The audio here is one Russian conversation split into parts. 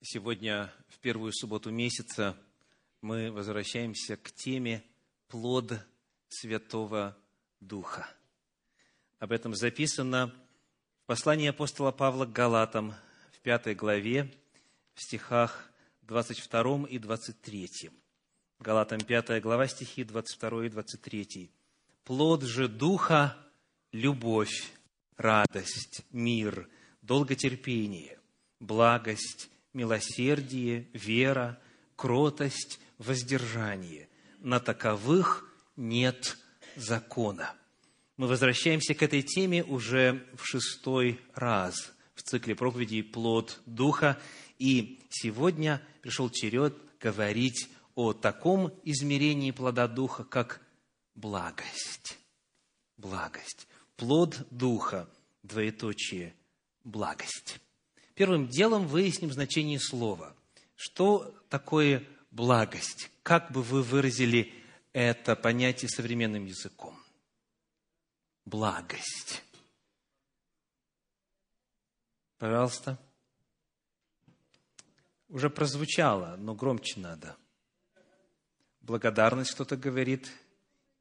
Сегодня, в первую субботу месяца, мы возвращаемся к теме «Плод Святого Духа». Об этом записано в послании апостола Павла к Галатам в пятой главе, в стихах 22 и 23. Галатам 5 глава, стихи 22 и 23. «Плод же Духа – любовь, радость, мир, долготерпение, благость, милосердие, вера, кротость, воздержание. На таковых нет закона. Мы возвращаемся к этой теме уже в шестой раз в цикле проповедей «Плод Духа». И сегодня пришел черед говорить о таком измерении плода Духа, как благость. Благость. Плод Духа, двоеточие, благость. Первым делом выясним значение слова. Что такое благость? Как бы вы выразили это понятие современным языком? Благость. Пожалуйста. Уже прозвучало, но громче надо. Благодарность кто-то говорит.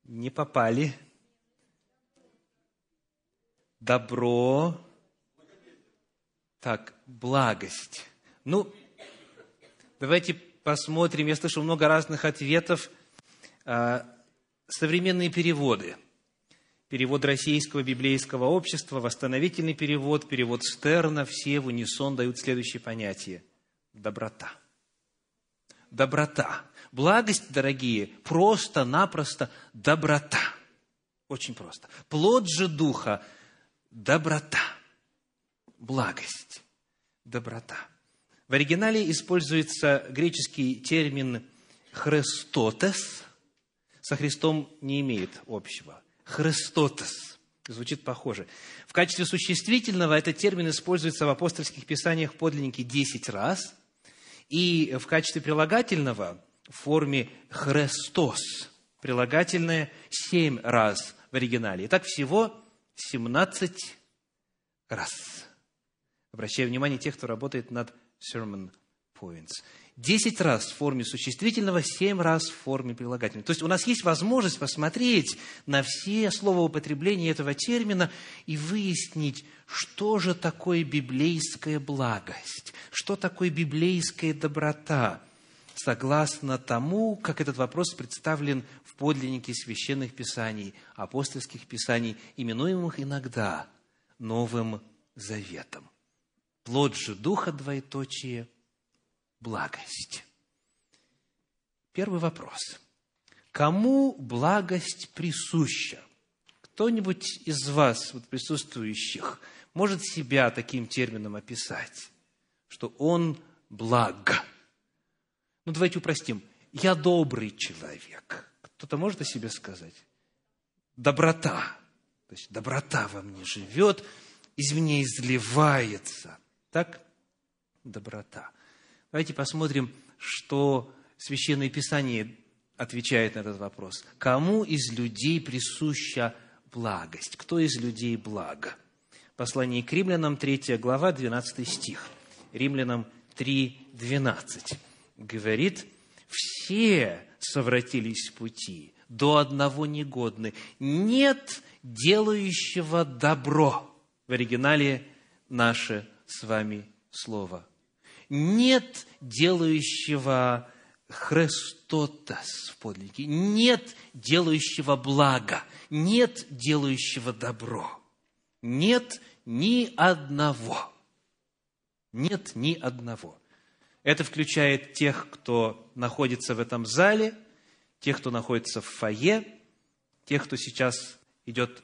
Не попали. Добро. Так, благость. Ну, давайте посмотрим. Я слышал много разных ответов. А, современные переводы. Перевод Российского библейского общества, восстановительный перевод, перевод Стерна, все в унисон дают следующее понятие. Доброта. Доброта. Благость, дорогие, просто-напросто доброта. Очень просто. Плод же Духа – доброта благость, доброта. В оригинале используется греческий термин «хрестотес», со Христом не имеет общего. «Хрестотес» звучит похоже. В качестве существительного этот термин используется в апостольских писаниях подлинники 10 раз, и в качестве прилагательного в форме «хрестос», прилагательное 7 раз в оригинале. Итак, всего 17 раз. Обращаю внимание тех, кто работает над sermon points. Десять раз в форме существительного, семь раз в форме прилагательного. То есть у нас есть возможность посмотреть на все словоупотребления этого термина и выяснить, что же такое библейская благость, что такое библейская доброта, согласно тому, как этот вопрос представлен в подлиннике священных писаний, апостольских писаний, именуемых иногда Новым Заветом. Плод же Духа, двоеточие, благость. Первый вопрос. Кому благость присуща? Кто-нибудь из вас, вот присутствующих, может себя таким термином описать, что он благ? Ну, давайте упростим. Я добрый человек. Кто-то может о себе сказать? Доброта. То есть доброта во мне живет, из меня изливается – так? Доброта. Давайте посмотрим, что Священное Писание отвечает на этот вопрос. Кому из людей присуща благость? Кто из людей благо? Послание к римлянам, 3 глава, 12 стих. Римлянам 3, 12. Говорит, все совратились в пути, до одного негодны. Нет делающего добро. В оригинале наше с вами слово. Нет делающего Христотас в подлиннике, нет делающего блага, нет делающего добро, нет ни одного. Нет ни одного. Это включает тех, кто находится в этом зале, тех, кто находится в фойе, тех, кто сейчас идет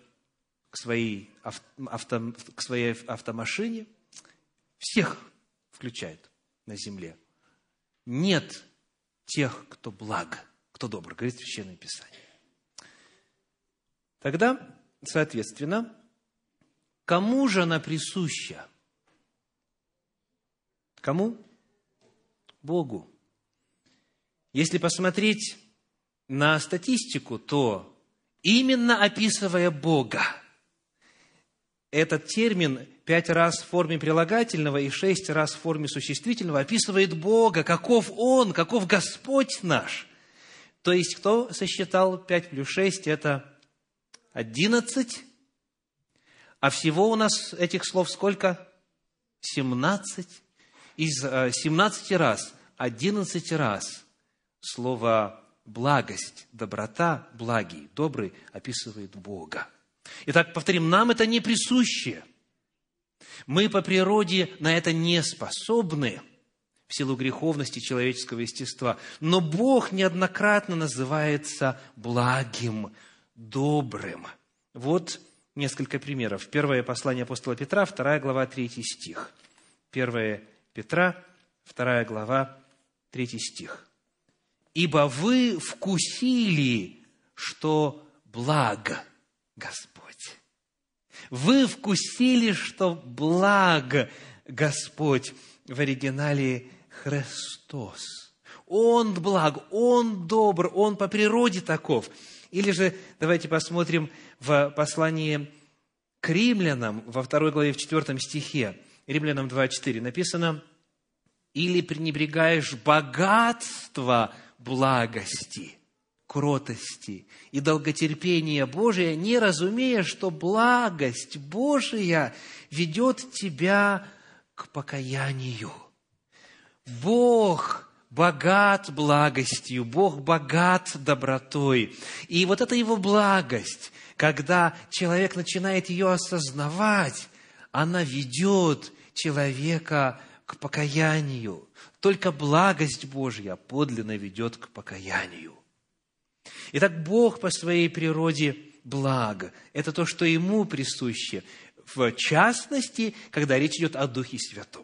к своей, авто, к своей автомашине – всех включает на земле. Нет тех, кто благ, кто добр, говорит Священное Писание. Тогда, соответственно, кому же она присуща? Кому? Богу. Если посмотреть на статистику, то именно описывая Бога, этот термин пять раз в форме прилагательного и шесть раз в форме существительного описывает Бога, каков Он, каков Господь наш. То есть, кто сосчитал пять плюс шесть, это одиннадцать, а всего у нас этих слов сколько? Семнадцать. Из э, семнадцати раз, одиннадцать раз слово благость, доброта, благий, добрый описывает Бога. Итак, повторим, нам это не присуще. Мы по природе на это не способны в силу греховности человеческого естества. Но Бог неоднократно называется благим, добрым. Вот несколько примеров. Первое послание апостола Петра, вторая глава, третий стих. Первое Петра, вторая глава, третий стих. «Ибо вы вкусили, что благо Господь». Вы вкусили, что благ Господь в оригинале Христос. Он благ, Он добр, Он по природе таков. Или же давайте посмотрим в послании к римлянам во второй главе, в четвертом стихе, Римлянам 2.4 написано, «Или пренебрегаешь богатство благости, кротости и долготерпения Божия, не разумея, что благость Божия ведет тебя к покаянию. Бог богат благостью, Бог богат добротой. И вот эта его благость, когда человек начинает ее осознавать, она ведет человека к покаянию. Только благость Божья подлинно ведет к покаянию. Итак, Бог по своей природе благ. Это то, что Ему присуще, в частности, когда речь идет о Духе Святом.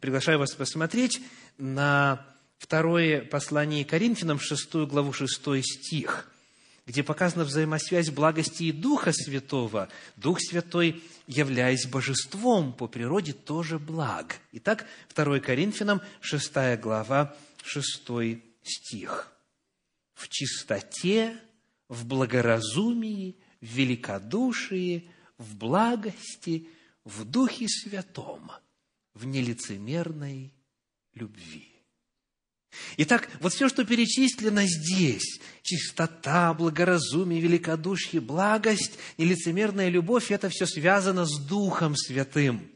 Приглашаю вас посмотреть на второе послание Коринфянам, шестую главу, шестой стих, где показана взаимосвязь благости и Духа Святого. Дух Святой, являясь божеством по природе, тоже благ. Итак, 2 Коринфянам, шестая глава, шестой стих в чистоте, в благоразумии, в великодушии, в благости, в Духе Святом, в нелицемерной любви. Итак, вот все, что перечислено здесь, чистота, благоразумие, великодушие, благость, нелицемерная любовь, это все связано с Духом Святым.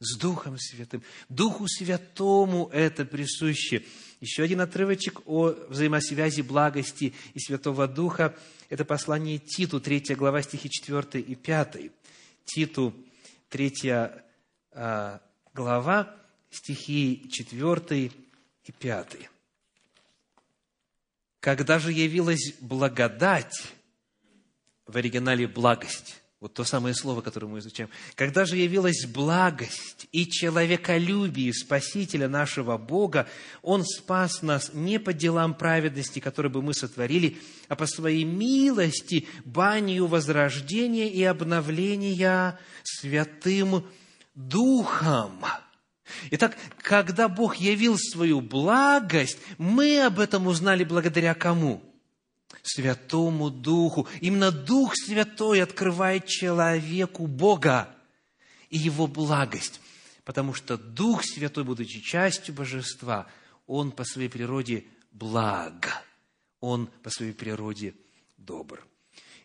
С Духом Святым. Духу Святому это присуще. Еще один отрывочек о взаимосвязи благости и Святого Духа – это послание Титу, 3 глава, стихи 4 и 5. Титу, 3 а, глава, стихи 4 и 5. «Когда же явилась благодать, в оригинале благость, вот то самое слово, которое мы изучаем. Когда же явилась благость и человеколюбие Спасителя нашего Бога, Он спас нас не по делам праведности, которые бы мы сотворили, а по своей милости, банию возрождения и обновления Святым Духом. Итак, когда Бог явил свою благость, мы об этом узнали благодаря кому? Святому Духу. Именно Дух Святой открывает человеку Бога и Его благость. Потому что Дух Святой, будучи частью Божества, Он по своей природе благ. Он по своей природе добр.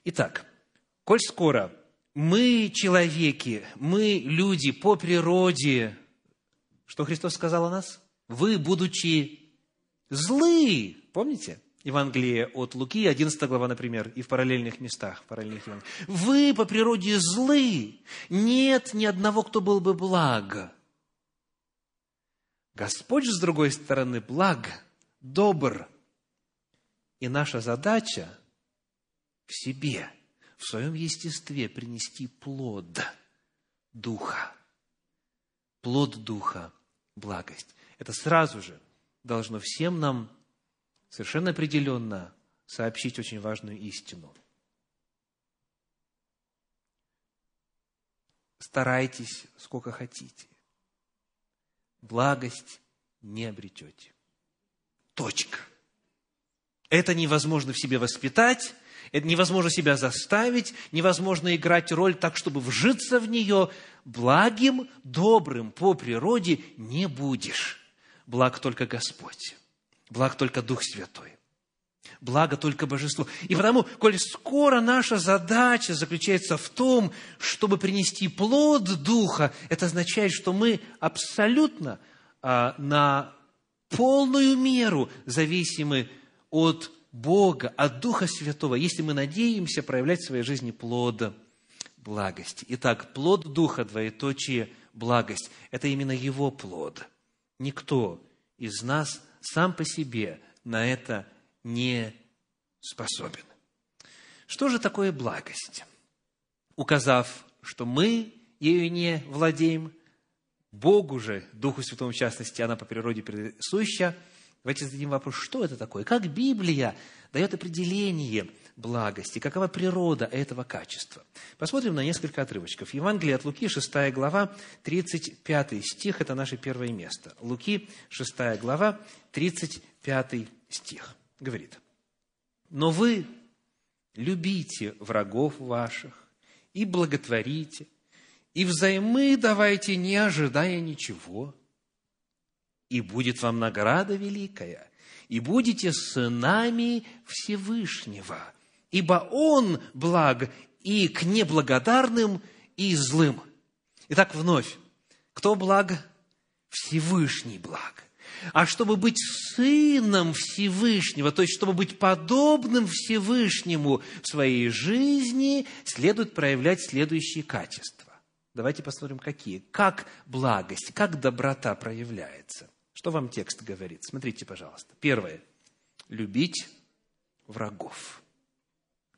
Итак, коль скоро мы человеки, мы люди по природе, что Христос сказал о нас? Вы, будучи злы, помните? Евангелие от Луки, 11 глава, например, и в параллельных местах, параллельных Евангелиях. Вы по природе злы. Нет ни одного, кто был бы благ. Господь с другой стороны, благ, добр. И наша задача в себе, в своем естестве принести плод Духа. Плод Духа, благость. Это сразу же должно всем нам совершенно определенно сообщить очень важную истину. Старайтесь сколько хотите. Благость не обретете. Точка. Это невозможно в себе воспитать, Это невозможно себя заставить, невозможно играть роль так, чтобы вжиться в нее. Благим, добрым по природе не будешь. Благ только Господь. Благ только Дух Святой. Благо только божество. И потому, коль скоро наша задача заключается в том, чтобы принести плод Духа, это означает, что мы абсолютно а, на полную меру зависимы от Бога, от Духа Святого, если мы надеемся проявлять в своей жизни плод благости. Итак, плод Духа, двоеточие, благость – это именно Его плод. Никто из нас сам по себе на это не способен. Что же такое благость? Указав, что мы ею не владеем, Богу же, Духу Святому в частности, она по природе присуща, давайте зададим вопрос, что это такое? Как Библия дает определение благости, какова природа этого качества? Посмотрим на несколько отрывочков. Евангелие от Луки, 6 глава, 35 стих, это наше первое место. Луки, 6 глава, 35 стих. Говорит, «Но вы любите врагов ваших и благотворите, и взаймы давайте, не ожидая ничего, и будет вам награда великая, и будете сынами Всевышнего, ибо Он благ и к неблагодарным, и злым. Итак, вновь, кто благ? Всевышний благ. А чтобы быть сыном Всевышнего, то есть чтобы быть подобным Всевышнему в своей жизни, следует проявлять следующие качества. Давайте посмотрим, какие. Как благость, как доброта проявляется. Что вам текст говорит? Смотрите, пожалуйста. Первое. Любить врагов.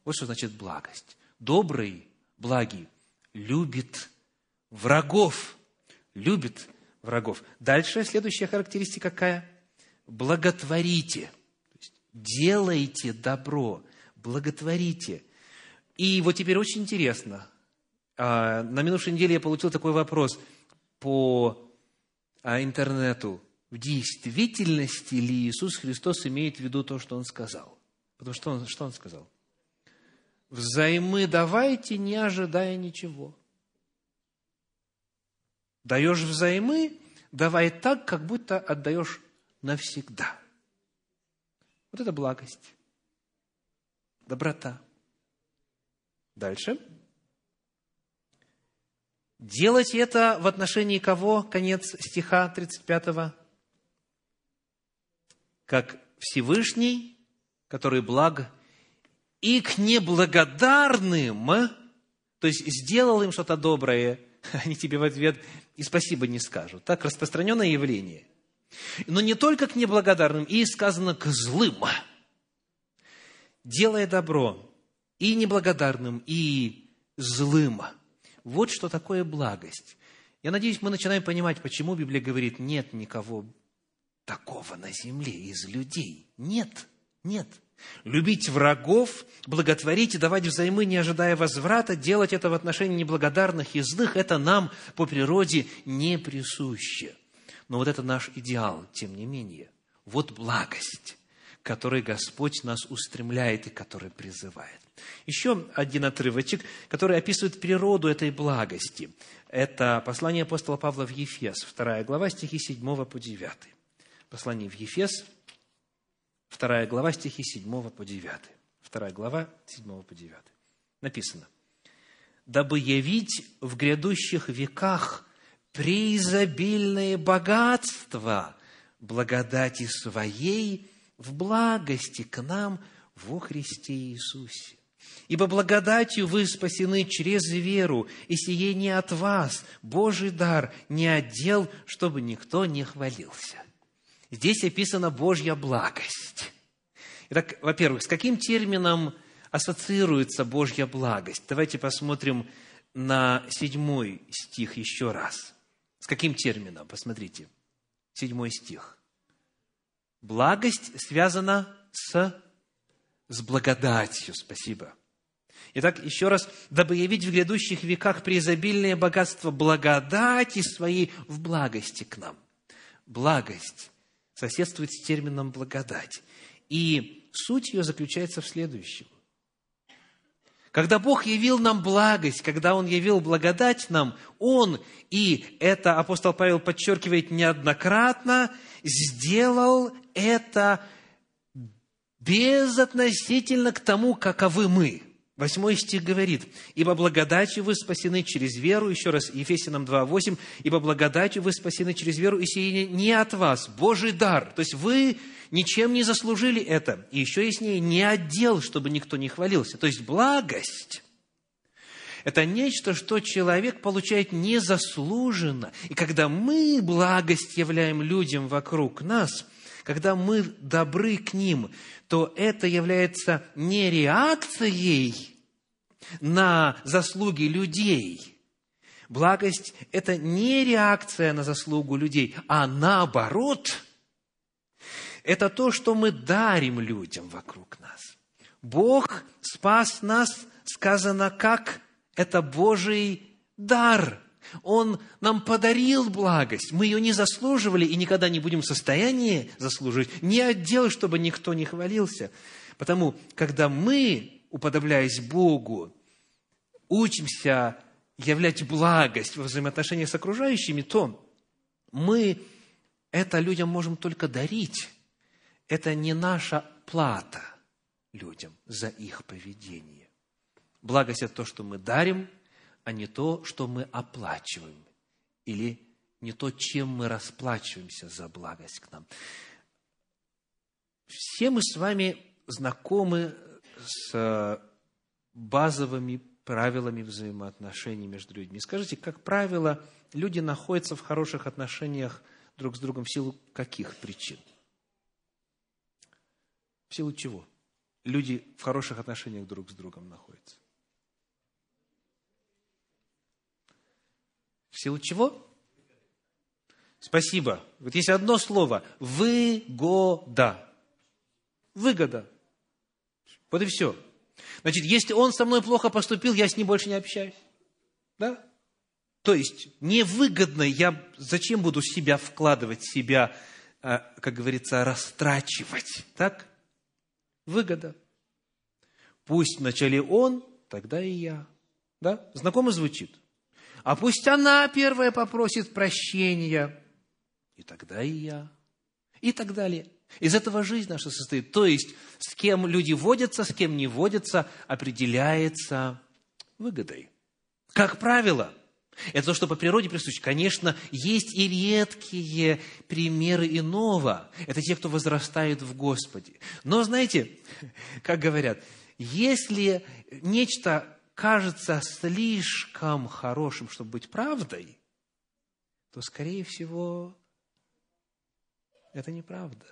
Вот что значит благость. Добрый, благий, любит врагов. Любит врагов. Дальше следующая характеристика какая? Благотворите. Делайте добро, благотворите. И вот теперь очень интересно – а, на минувшей неделе я получил такой вопрос по а, интернету. В действительности ли Иисус Христос имеет в виду то, что Он сказал? Потому что Он, что Он сказал? Взаймы давайте, не ожидая ничего. Даешь взаймы, давай так, как будто отдаешь навсегда. Вот это благость, доброта. Дальше. Делать это в отношении кого? Конец стиха 35. Как Всевышний, который благ, и к неблагодарным, то есть сделал им что-то доброе, они тебе в ответ и спасибо не скажут. Так распространенное явление. Но не только к неблагодарным, и сказано к злым. Делая добро и неблагодарным, и злым – вот что такое благость. Я надеюсь, мы начинаем понимать, почему Библия говорит, нет никого такого на земле из людей. Нет, нет. Любить врагов, благотворить и давать взаймы, не ожидая возврата, делать это в отношении неблагодарных и злых, это нам по природе не присуще. Но вот это наш идеал, тем не менее. Вот благость, которой Господь нас устремляет и который призывает. Еще один отрывочек, который описывает природу этой благости. Это послание апостола Павла в Ефес, вторая глава, стихи 7 по 9. Послание в Ефес, вторая глава, стихи 7 по 9. Вторая глава, 7 по 9. Написано. «Дабы явить в грядущих веках преизобильное богатство благодати своей в благости к нам во Христе Иисусе. Ибо благодатью вы спасены через веру, и сие не от вас, Божий дар, не отдел, чтобы никто не хвалился. Здесь описана Божья благость. Итак, во-первых, с каким термином ассоциируется Божья благость? Давайте посмотрим на седьмой стих еще раз. С каким термином? Посмотрите. Седьмой стих. Благость связана с, с благодатью. Спасибо. Итак, еще раз, дабы явить в грядущих веках преизобильное богатство благодати своей в благости к нам. Благость соседствует с термином благодать. И суть ее заключается в следующем. Когда Бог явил нам благость, когда Он явил благодать нам, Он, и это апостол Павел подчеркивает неоднократно, сделал это безотносительно к тому, каковы мы. Восьмой стих говорит, «Ибо благодатью вы спасены через веру», еще раз, Ефесянам 2.8, «Ибо благодатью вы спасены через веру, и сие не от вас, Божий дар». То есть вы ничем не заслужили это. И еще есть не, не отдел, чтобы никто не хвалился. То есть благость – это нечто, что человек получает незаслуженно. И когда мы благость являем людям вокруг нас, когда мы добры к ним, то это является не реакцией на заслуги людей. Благость – это не реакция на заслугу людей, а наоборот – это то, что мы дарим людям вокруг нас. Бог спас нас, сказано, как это Божий дар. Он нам подарил благость. Мы ее не заслуживали и никогда не будем в состоянии заслужить. Не отдел, чтобы никто не хвалился. Потому, когда мы, уподобляясь Богу, учимся являть благость во взаимоотношениях с окружающими, то мы это людям можем только дарить это не наша плата людям за их поведение. Благость – это то, что мы дарим, а не то, что мы оплачиваем, или не то, чем мы расплачиваемся за благость к нам. Все мы с вами знакомы с базовыми правилами взаимоотношений между людьми. Скажите, как правило, люди находятся в хороших отношениях друг с другом в силу каких причин? В силу чего? Люди в хороших отношениях друг с другом находятся. В силу чего? Спасибо. Вот есть одно слово. Выгода. Выгода. Вот и все. Значит, если он со мной плохо поступил, я с ним больше не общаюсь. Да? То есть, невыгодно, я зачем буду себя вкладывать, себя, э, как говорится, растрачивать? Так? выгода. Пусть вначале он, тогда и я. Да? Знакомо звучит? А пусть она первая попросит прощения, и тогда и я. И так далее. Из этого жизнь наша состоит. То есть, с кем люди водятся, с кем не водятся, определяется выгодой. Как правило, это то, что по природе присуще. Конечно, есть и редкие примеры иного. Это те, кто возрастает в Господе. Но, знаете, как говорят, если нечто кажется слишком хорошим, чтобы быть правдой, то, скорее всего, это неправда.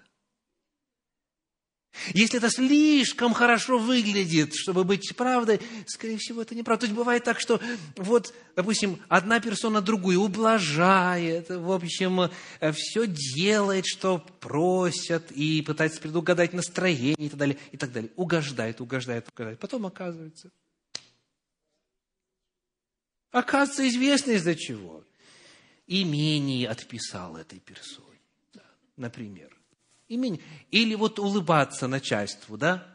Если это слишком хорошо выглядит, чтобы быть правдой, скорее всего, это неправда. То есть бывает так, что вот, допустим, одна персона другую ублажает, в общем, э, все делает, что просят, и пытается предугадать настроение и так далее, и так далее. Угождает, угождает, угождает. Потом оказывается, оказывается, известно из-за чего. Имение отписал этой персоне, например имени. Или вот улыбаться начальству, да?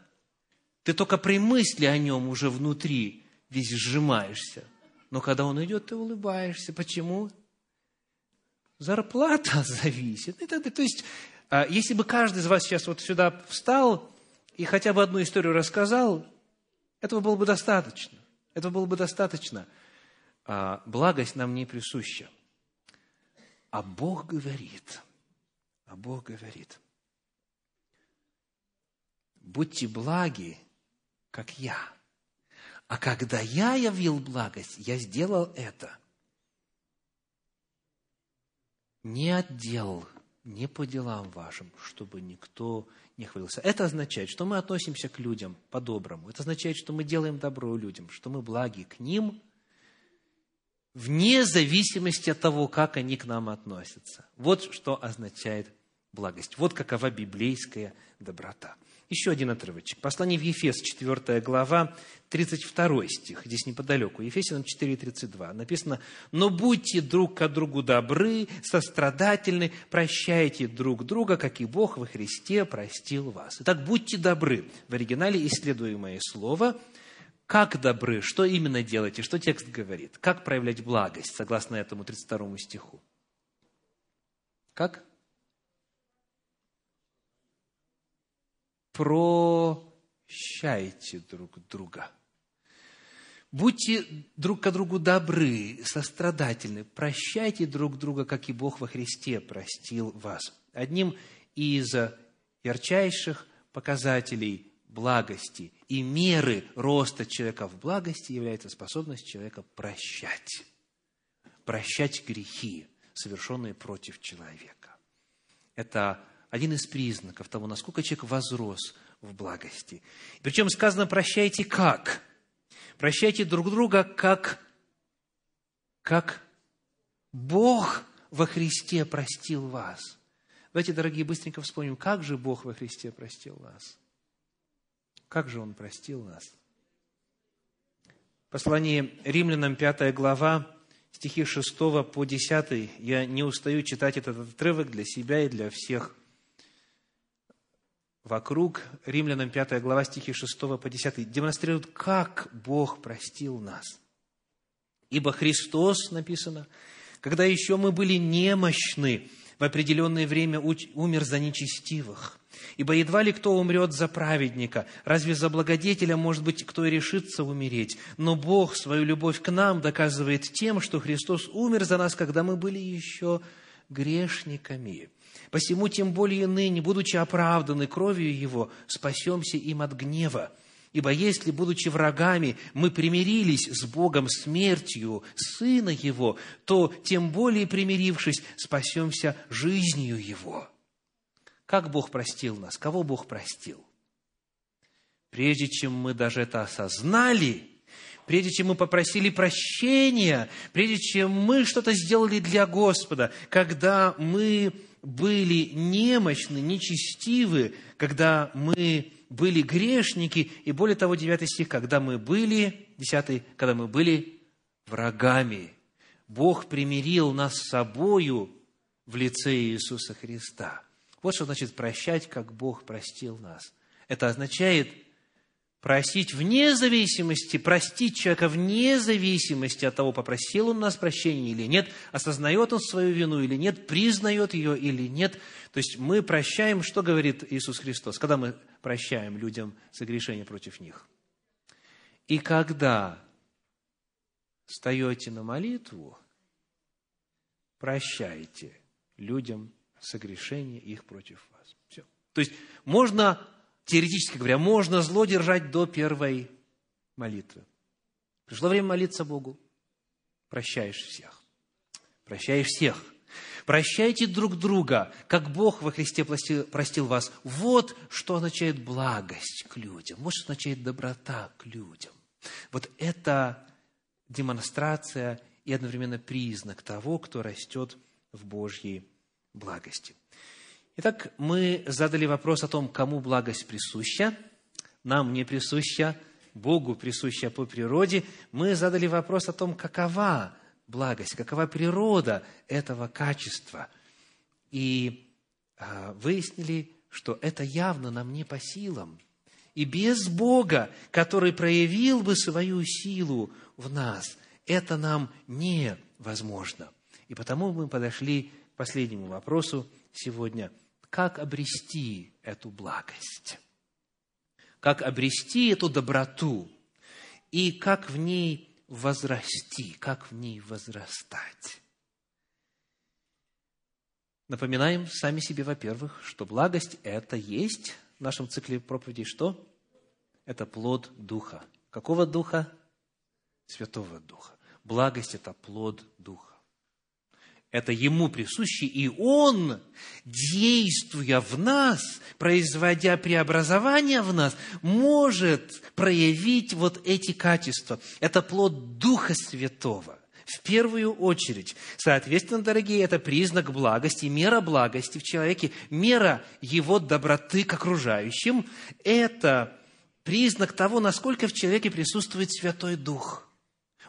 Ты только при мысли о нем уже внутри весь сжимаешься. Но когда он идет, ты улыбаешься. Почему? Зарплата зависит. То есть, а, если бы каждый из вас сейчас вот сюда встал и хотя бы одну историю рассказал, этого было бы достаточно. Этого было бы достаточно. А, благость нам не присуща. А Бог говорит, а Бог говорит, будьте благи, как я. А когда я явил благость, я сделал это. Не отдел, не по делам вашим, чтобы никто не хвалился. Это означает, что мы относимся к людям по-доброму. Это означает, что мы делаем добро людям, что мы благи к ним, вне зависимости от того, как они к нам относятся. Вот что означает благость. Вот какова библейская доброта. Еще один отрывочек. Послание в Ефес, 4 глава, 32 стих, здесь неподалеку. Ефесянам 4, 32. Написано, «Но будьте друг к другу добры, сострадательны, прощайте друг друга, как и Бог во Христе простил вас». Итак, будьте добры. В оригинале исследуемое слово как добры, что именно делаете, что текст говорит, как проявлять благость, согласно этому 32 стиху. Как? Прощайте друг друга. Будьте друг к другу добры, сострадательны, прощайте друг друга, как и Бог во Христе простил вас. Одним из ярчайших показателей благости и меры роста человека в благости является способность человека прощать. Прощать грехи, совершенные против человека. Это один из признаков того, насколько человек возрос в благости. Причем сказано «прощайте как?» Прощайте друг друга, как, как Бог во Христе простил вас. Давайте, дорогие, быстренько вспомним, как же Бог во Христе простил вас. Как же Он простил нас? Послание римлянам, 5 глава, стихи 6 по 10. Я не устаю читать этот отрывок для себя и для всех вокруг. Римлянам 5 глава, стихи 6 по 10. Демонстрируют, как Бог простил нас. Ибо Христос, написано, когда еще мы были немощны, в определенное время умер за нечестивых. Ибо едва ли кто умрет за праведника, разве за благодетеля, может быть, кто и решится умереть. Но Бог свою любовь к нам доказывает тем, что Христос умер за нас, когда мы были еще грешниками. Посему тем более ныне, будучи оправданы кровью Его, спасемся им от гнева. Ибо если, будучи врагами, мы примирились с Богом смертью Сына Его, то тем более примирившись, спасемся жизнью Его. Как Бог простил нас? Кого Бог простил? Прежде чем мы даже это осознали, прежде чем мы попросили прощения, прежде чем мы что-то сделали для Господа, когда мы были немощны, нечестивы, когда мы были грешники, и более того, 9 стих, когда мы были, 10, когда мы были врагами. Бог примирил нас с собою в лице Иисуса Христа. Вот что значит прощать, как Бог простил нас. Это означает просить вне зависимости, простить человека вне зависимости от того, попросил он нас прощения или нет, осознает он свою вину или нет, признает ее или нет. То есть мы прощаем, что говорит Иисус Христос, когда мы прощаем людям согрешения против них. И когда встаете на молитву, прощайте людям согрешения их против вас. Все. То есть можно теоретически говоря, можно зло держать до первой молитвы. Пришло время молиться Богу. Прощаешь всех. Прощаешь всех. Прощайте друг друга, как Бог во Христе простил вас. Вот что означает благость к людям. Вот что означает доброта к людям. Вот это демонстрация и одновременно признак того, кто растет в Божьей благости. Итак, мы задали вопрос о том, кому благость присуща. Нам не присуща, Богу присуща по природе. Мы задали вопрос о том, какова благость, какова природа этого качества. И а, выяснили, что это явно нам не по силам. И без Бога, который проявил бы свою силу в нас, это нам невозможно. И потому мы подошли последнему вопросу сегодня – как обрести эту благость, как обрести эту доброту и как в ней возрасти, как в ней возрастать. Напоминаем сами себе, во-первых, что благость – это есть в нашем цикле проповедей что? Это плод Духа. Какого Духа? Святого Духа. Благость – это плод Духа это Ему присуще, и Он, действуя в нас, производя преобразование в нас, может проявить вот эти качества. Это плод Духа Святого. В первую очередь. Соответственно, дорогие, это признак благости, мера благости в человеке, мера его доброты к окружающим. Это признак того, насколько в человеке присутствует Святой Дух.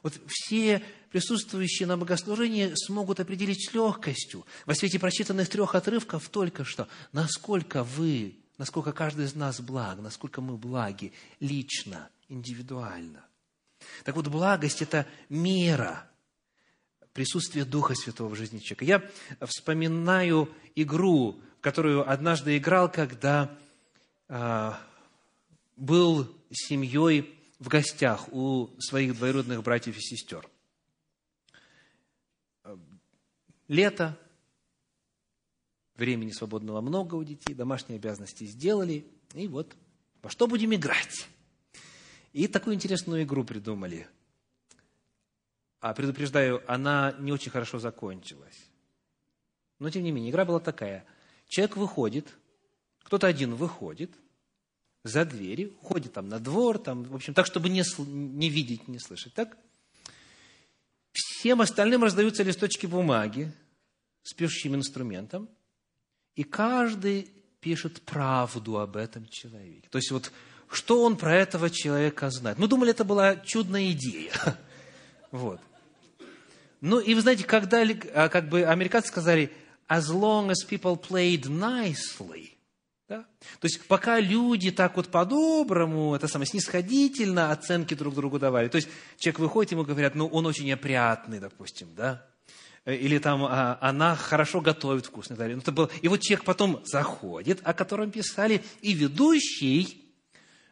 Вот все присутствующие на богослужении смогут определить с легкостью во свете прочитанных трех отрывков только что, насколько вы, насколько каждый из нас благ, насколько мы благи лично, индивидуально. Так вот, благость – это мера присутствия Духа Святого в жизни человека. Я вспоминаю игру, которую однажды играл, когда а, был семьей в гостях у своих двоюродных братьев и сестер. Лето, времени свободного много у детей, домашние обязанности сделали, и вот, во что будем играть? И такую интересную игру придумали. А предупреждаю, она не очень хорошо закончилась. Но, тем не менее, игра была такая. Человек выходит, кто-то один выходит за двери, уходит там на двор, там, в общем, так, чтобы не, не видеть, не слышать, так? Всем остальным раздаются листочки бумаги с пишущим инструментом, и каждый пишет правду об этом человеке. То есть вот что он про этого человека знает. Мы думали, это была чудная идея. Вот. Ну, и вы знаете, когда а, как бы американцы сказали, as long as people played nicely, да? То есть, пока люди так вот по-доброму, это самое, снисходительно оценки друг другу давали. То есть, человек выходит, ему говорят, ну, он очень опрятный, допустим, да? Или там а, она хорошо готовит вкусно. Ну, это было... И вот человек потом заходит, о котором писали, и ведущий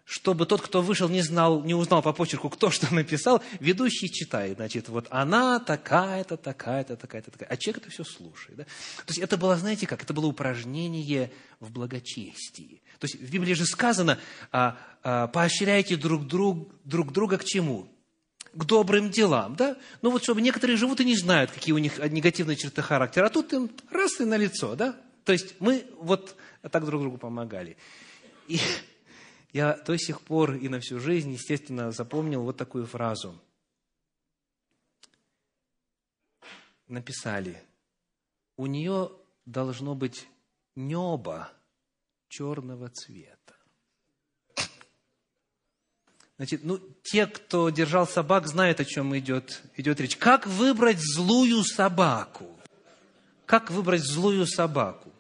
чтобы тот, кто вышел, не, знал, не узнал по почерку, кто что написал, ведущий читает, значит, вот она такая-то, такая-то, такая-то, такая. А человек это все слушает. Да? То есть это было, знаете как, это было упражнение в благочестии. То есть в Библии же сказано, а, а, поощряйте друг, друг, друг друга к чему? К добрым делам, да? Ну вот, чтобы некоторые живут и не знают, какие у них негативные черты характера, а тут им раз и на лицо, да? То есть мы вот так друг другу помогали. И я до сих пор и на всю жизнь, естественно, запомнил вот такую фразу. Написали, у нее должно быть небо черного цвета. Значит, ну, те, кто держал собак, знают, о чем идет, идет речь. Как выбрать злую собаку? Как выбрать злую собаку?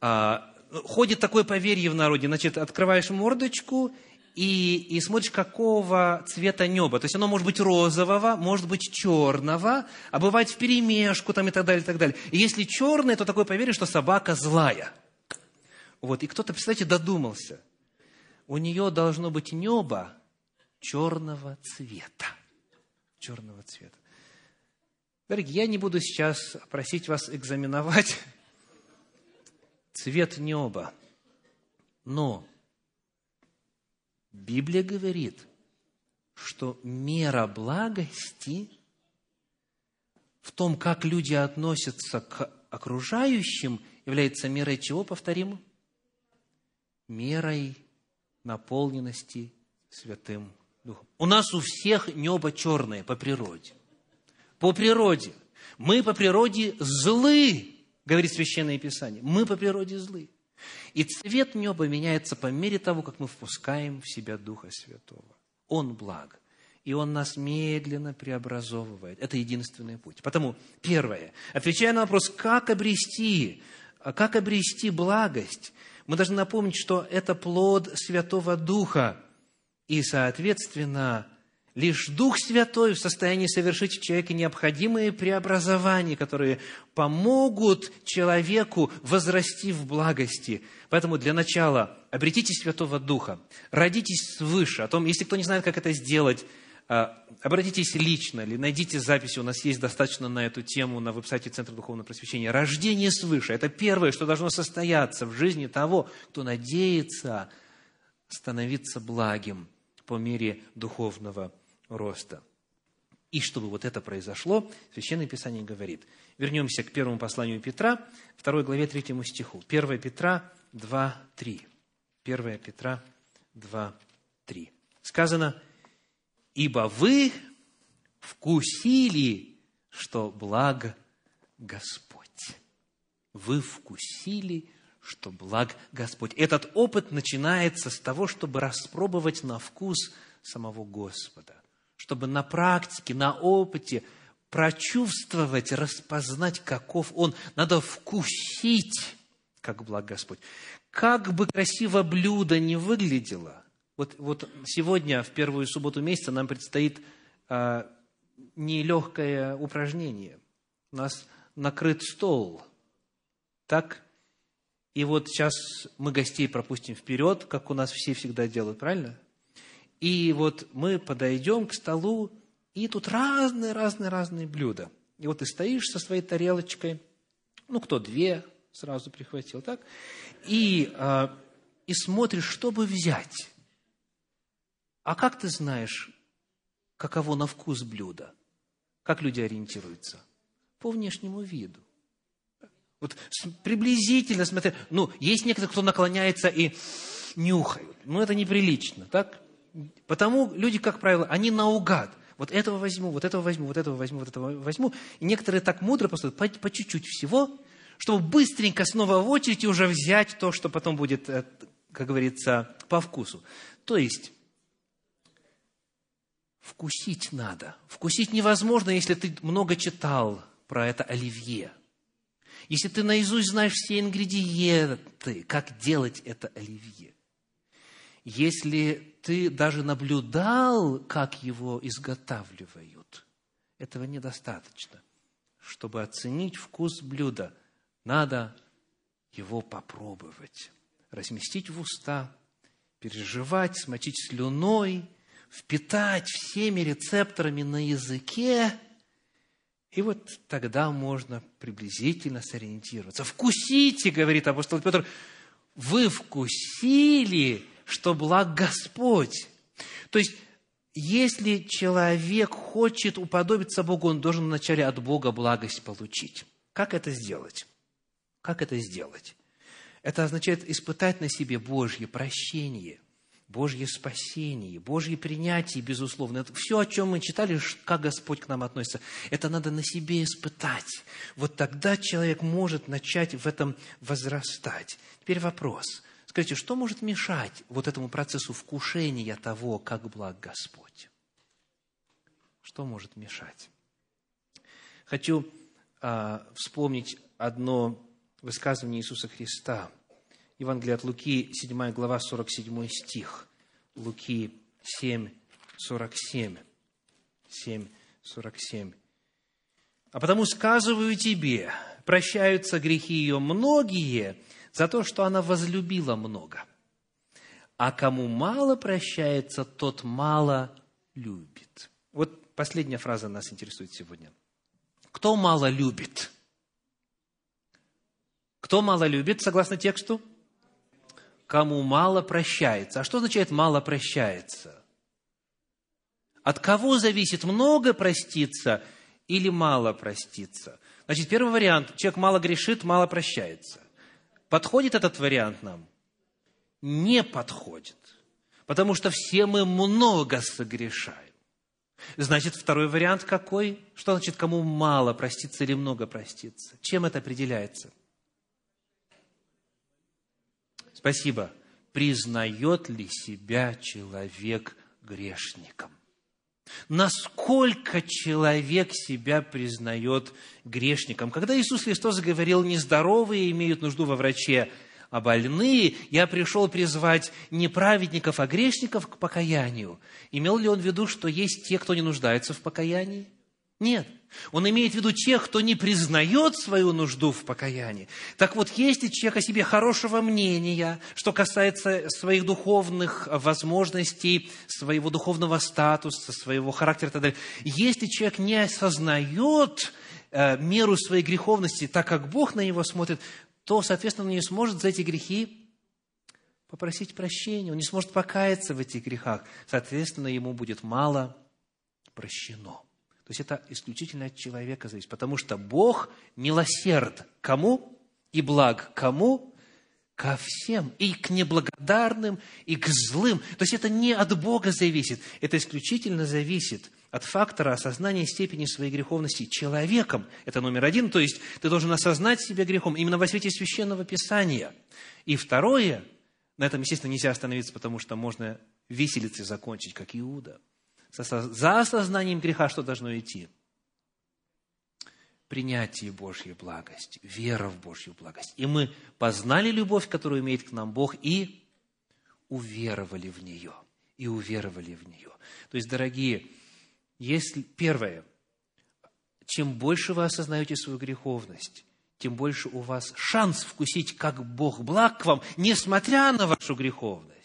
А, ходит такое поверье в народе, значит, открываешь мордочку и, и смотришь, какого цвета небо. То есть оно может быть розового, может быть черного, а бывает в перемешку там и так далее, и так далее. И если черное, то такое поверье, что собака злая. Вот, и кто-то, представляете, додумался. У нее должно быть небо черного цвета. Черного цвета. Дорогие, я не буду сейчас просить вас экзаменовать цвет неба. Но Библия говорит, что мера благости в том, как люди относятся к окружающим, является мерой чего, повторим? Мерой наполненности Святым Духом. У нас у всех небо черное по природе. По природе. Мы по природе злы говорит Священное Писание. Мы по природе злы. И цвет неба меняется по мере того, как мы впускаем в себя Духа Святого. Он благ. И Он нас медленно преобразовывает. Это единственный путь. Потому, первое, отвечая на вопрос, как обрести, как обрести благость, мы должны напомнить, что это плод Святого Духа. И, соответственно, Лишь Дух Святой в состоянии совершить в человеке необходимые преобразования, которые помогут человеку возрасти в благости. Поэтому для начала обретите Святого Духа, родитесь свыше. О том, если кто не знает, как это сделать, а, обратитесь лично или найдите записи, у нас есть достаточно на эту тему на веб-сайте Центра Духовного Просвещения. Рождение свыше – это первое, что должно состояться в жизни того, кто надеется становиться благим по мере духовного роста. И чтобы вот это произошло, Священное Писание говорит. Вернемся к первому посланию Петра, второй главе, третьему стиху. 1 Петра 2, 3. 1 Петра 2, 3. Сказано, «Ибо вы вкусили, что благ Господь». Вы вкусили, что благ Господь. Этот опыт начинается с того, чтобы распробовать на вкус самого Господа чтобы на практике, на опыте прочувствовать, распознать, каков Он. Надо вкусить, как благ Господь. Как бы красиво блюдо не выглядело, Вот, вот сегодня, в первую субботу месяца, нам предстоит а, нелегкое упражнение. У нас накрыт стол. Так? И вот сейчас мы гостей пропустим вперед, как у нас все всегда делают, правильно? И вот мы подойдем к столу, и тут разные, разные, разные блюда. И вот ты стоишь со своей тарелочкой, ну, кто две сразу прихватил, так? И, а, и смотришь, чтобы взять. А как ты знаешь, каково на вкус блюда? Как люди ориентируются? По внешнему виду. Вот приблизительно смотря, ну, есть некоторые, кто наклоняется и нюхают. Ну, это неприлично, так? Потому люди, как правило, они наугад. Вот этого возьму, вот этого возьму, вот этого возьму, вот этого возьму. И некоторые так мудро просто по, по чуть-чуть всего, чтобы быстренько снова в очередь уже взять то, что потом будет, э, как говорится, по вкусу. То есть, вкусить надо. Вкусить невозможно, если ты много читал про это оливье. Если ты наизусть знаешь все ингредиенты, как делать это оливье. Если ты даже наблюдал, как его изготавливают, этого недостаточно. Чтобы оценить вкус блюда, надо его попробовать, разместить в уста, переживать, смочить слюной, впитать всеми рецепторами на языке – и вот тогда можно приблизительно сориентироваться. «Вкусите, — говорит апостол Петр, — вы вкусили, что благ Господь». То есть, если человек хочет уподобиться Богу, он должен вначале от Бога благость получить. Как это сделать? Как это сделать? Это означает испытать на себе Божье прощение – Божье спасение, Божье принятие, безусловно. Это все, о чем мы читали, как Господь к нам относится, это надо на себе испытать. Вот тогда человек может начать в этом возрастать. Теперь вопрос. Скажите, что может мешать вот этому процессу вкушения того, как благ Господь? Что может мешать? Хочу а, вспомнить одно высказывание Иисуса Христа – Евангелие от Луки, 7 глава, 47 стих. Луки 7, 47. 7, 47. «А потому сказываю тебе, прощаются грехи ее многие за то, что она возлюбила много. А кому мало прощается, тот мало любит». Вот последняя фраза нас интересует сегодня. Кто мало любит? Кто мало любит, согласно тексту? Кому мало прощается. А что означает мало прощается? От кого зависит много проститься или мало проститься? Значит, первый вариант. Человек мало грешит, мало прощается. Подходит этот вариант нам? Не подходит. Потому что все мы много согрешаем. Значит, второй вариант какой? Что значит, кому мало проститься или много проститься? Чем это определяется? Спасибо. Признает ли себя человек грешником? Насколько человек себя признает грешником? Когда Иисус Христос говорил, нездоровые имеют нужду во враче, а больные, я пришел призвать не праведников, а грешников к покаянию. Имел ли он в виду, что есть те, кто не нуждается в покаянии? Нет. Он имеет в виду тех, кто не признает свою нужду в покаянии. Так вот, если человек о себе хорошего мнения, что касается своих духовных возможностей, своего духовного статуса, своего характера и так далее, если человек не осознает э, меру своей греховности, так как Бог на него смотрит, то, соответственно, он не сможет за эти грехи попросить прощения, он не сможет покаяться в этих грехах. Соответственно, ему будет мало прощено. То есть это исключительно от человека зависит, потому что Бог милосерд кому и благ кому? Ко всем, и к неблагодарным, и к злым. То есть это не от Бога зависит, это исключительно зависит от фактора осознания степени своей греховности человеком. Это номер один, то есть ты должен осознать себя грехом именно во свете Священного Писания. И второе, на этом, естественно, нельзя остановиться, потому что можно виселицей закончить, как Иуда – за осознанием греха что должно идти? Принятие Божьей благости, вера в Божью благость. И мы познали любовь, которую имеет к нам Бог, и уверовали в нее. и уверовали в нее. То есть, дорогие, если первое, чем больше вы осознаете свою греховность, тем больше у вас шанс вкусить, как Бог благ к вам, несмотря на вашу греховность.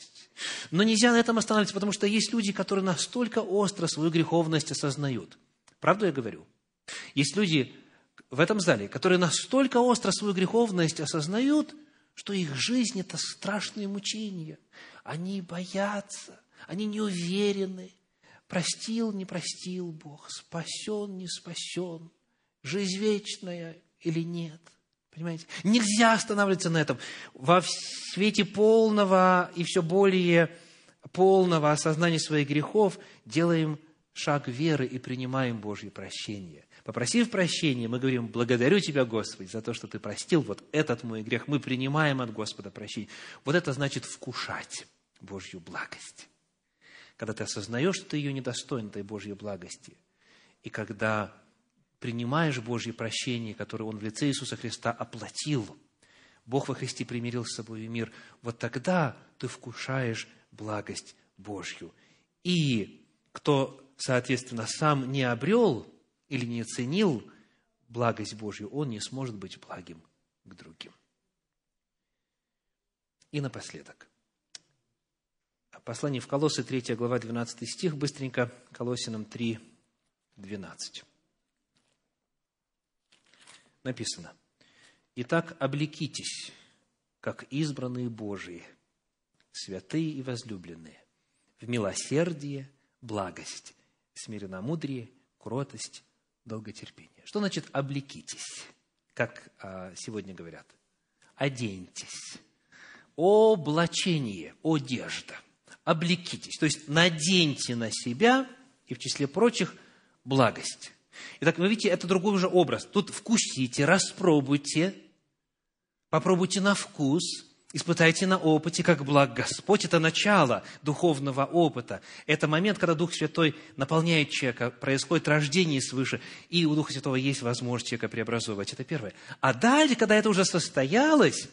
Но нельзя на этом останавливаться, потому что есть люди, которые настолько остро свою греховность осознают. Правду я говорю? Есть люди в этом зале, которые настолько остро свою греховность осознают, что их жизнь – это страшные мучения. Они боятся, они не уверены. Простил, не простил Бог, спасен, не спасен, жизнь вечная или нет. Понимаете? Нельзя останавливаться на этом. Во свете полного и все более полного осознания своих грехов делаем шаг веры и принимаем Божье прощение. Попросив прощения, мы говорим, благодарю Тебя, Господи, за то, что Ты простил вот этот мой грех. Мы принимаем от Господа прощение. Вот это значит вкушать Божью благость. Когда ты осознаешь, что ты ее недостоин, этой Божьей благости, и когда принимаешь Божье прощение, которое Он в лице Иисуса Христа оплатил, Бог во Христе примирил с собой мир, вот тогда ты вкушаешь благость Божью. И кто, соответственно, сам не обрел или не оценил благость Божью, он не сможет быть благим к другим. И напоследок. Послание в Колоссы, 3 глава, 12 стих, быстренько, Колосинам 3, 12. Написано. «Итак, облекитесь, как избранные Божии, святые и возлюбленные, в милосердие, благость, смиренномудрие, кротость, долготерпение. Что значит облекитесь, как а, сегодня говорят? Оденьтесь. Облачение, одежда. Облекитесь. То есть наденьте на себя, и в числе прочих, благость. Итак, вы видите, это другой уже образ. Тут вкусите, распробуйте, попробуйте на вкус – Испытайте на опыте, как благ Господь. Это начало духовного опыта. Это момент, когда Дух Святой наполняет человека, происходит рождение свыше, и у Духа Святого есть возможность человека преобразовывать. Это первое. А дальше, когда это уже состоялось,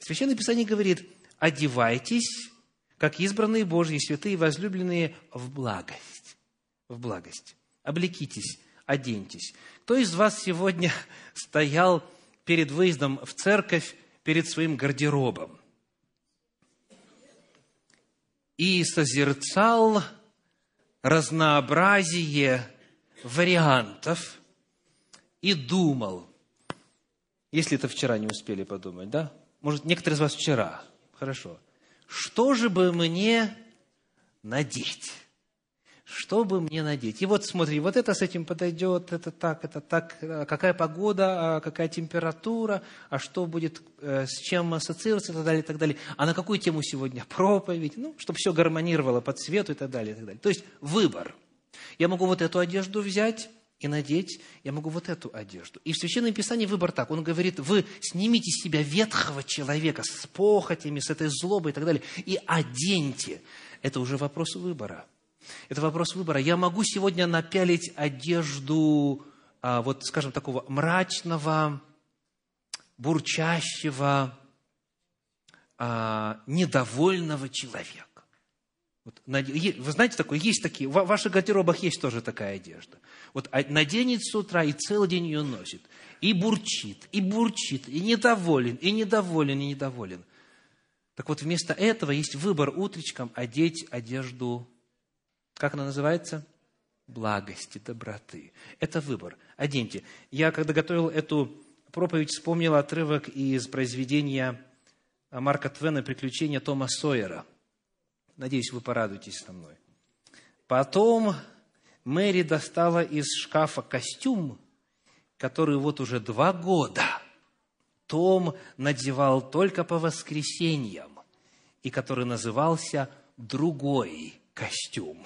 Священное Писание говорит, одевайтесь, как избранные Божьи, святые, возлюбленные, в благость. В благость. Облекитесь, оденьтесь. Кто из вас сегодня стоял перед выездом в церковь перед своим гардеробом и созерцал разнообразие вариантов и думал, если это вчера не успели подумать, да? Может, некоторые из вас вчера. Хорошо. Что же бы мне надеть? Что бы мне надеть? И вот смотри, вот это с этим подойдет, это так, это так, а какая погода, а какая температура, а что будет, э, с чем ассоциироваться и так далее, и так далее. А на какую тему сегодня проповедь? Ну, чтобы все гармонировало по цвету и так далее, и так далее. То есть выбор. Я могу вот эту одежду взять, и надеть, я могу вот эту одежду. И в Священном Писании выбор так. Он говорит, вы снимите с себя ветхого человека с похотями, с этой злобой и так далее, и оденьте. Это уже вопрос выбора. Это вопрос выбора. Я могу сегодня напялить одежду, а, вот, скажем, такого мрачного, бурчащего, а, недовольного человека. Вот, вы знаете такое, есть такие, в ваших гардеробах есть тоже такая одежда. Вот наденет с утра и целый день ее носит. И бурчит, и бурчит, и недоволен, и недоволен, и недоволен. Так вот, вместо этого есть выбор утречком одеть одежду как она называется? Благости, доброты. Это выбор. Оденьте. Я, когда готовил эту проповедь, вспомнил отрывок из произведения Марка Твена «Приключения Тома Сойера». Надеюсь, вы порадуетесь со мной. Потом Мэри достала из шкафа костюм, который вот уже два года Том надевал только по воскресеньям, и который назывался «Другой костюм»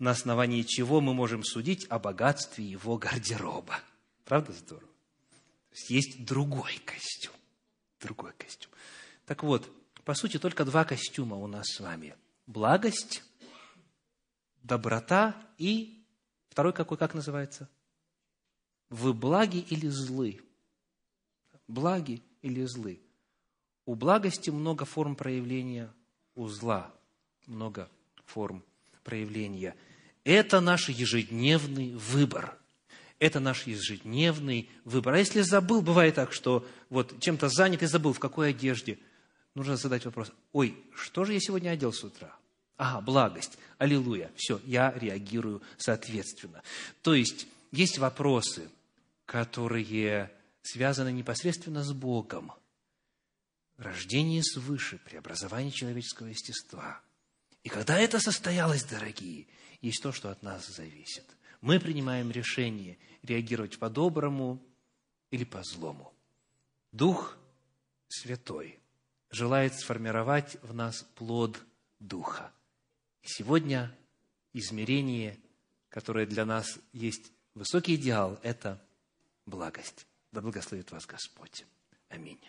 на основании чего мы можем судить о богатстве его гардероба. Правда здорово? То есть есть другой костюм. Другой костюм. Так вот, по сути, только два костюма у нас с вами. Благость, доброта и второй какой, как называется? Вы благи или злы? Благи или злы? У благости много форм проявления, у зла много форм проявления. Это наш ежедневный выбор. Это наш ежедневный выбор. А если забыл, бывает так, что вот чем-то занят и забыл, в какой одежде, нужно задать вопрос, ой, что же я сегодня одел с утра? Ага, благость, аллилуйя. Все, я реагирую соответственно. То есть, есть вопросы, которые связаны непосредственно с Богом. Рождение свыше, преобразование человеческого естества. И когда это состоялось, дорогие, есть то, что от нас зависит. Мы принимаем решение реагировать по-доброму или по-злому. Дух Святой желает сформировать в нас плод Духа. И сегодня измерение, которое для нас есть высокий идеал, это благость. Да благословит вас Господь. Аминь.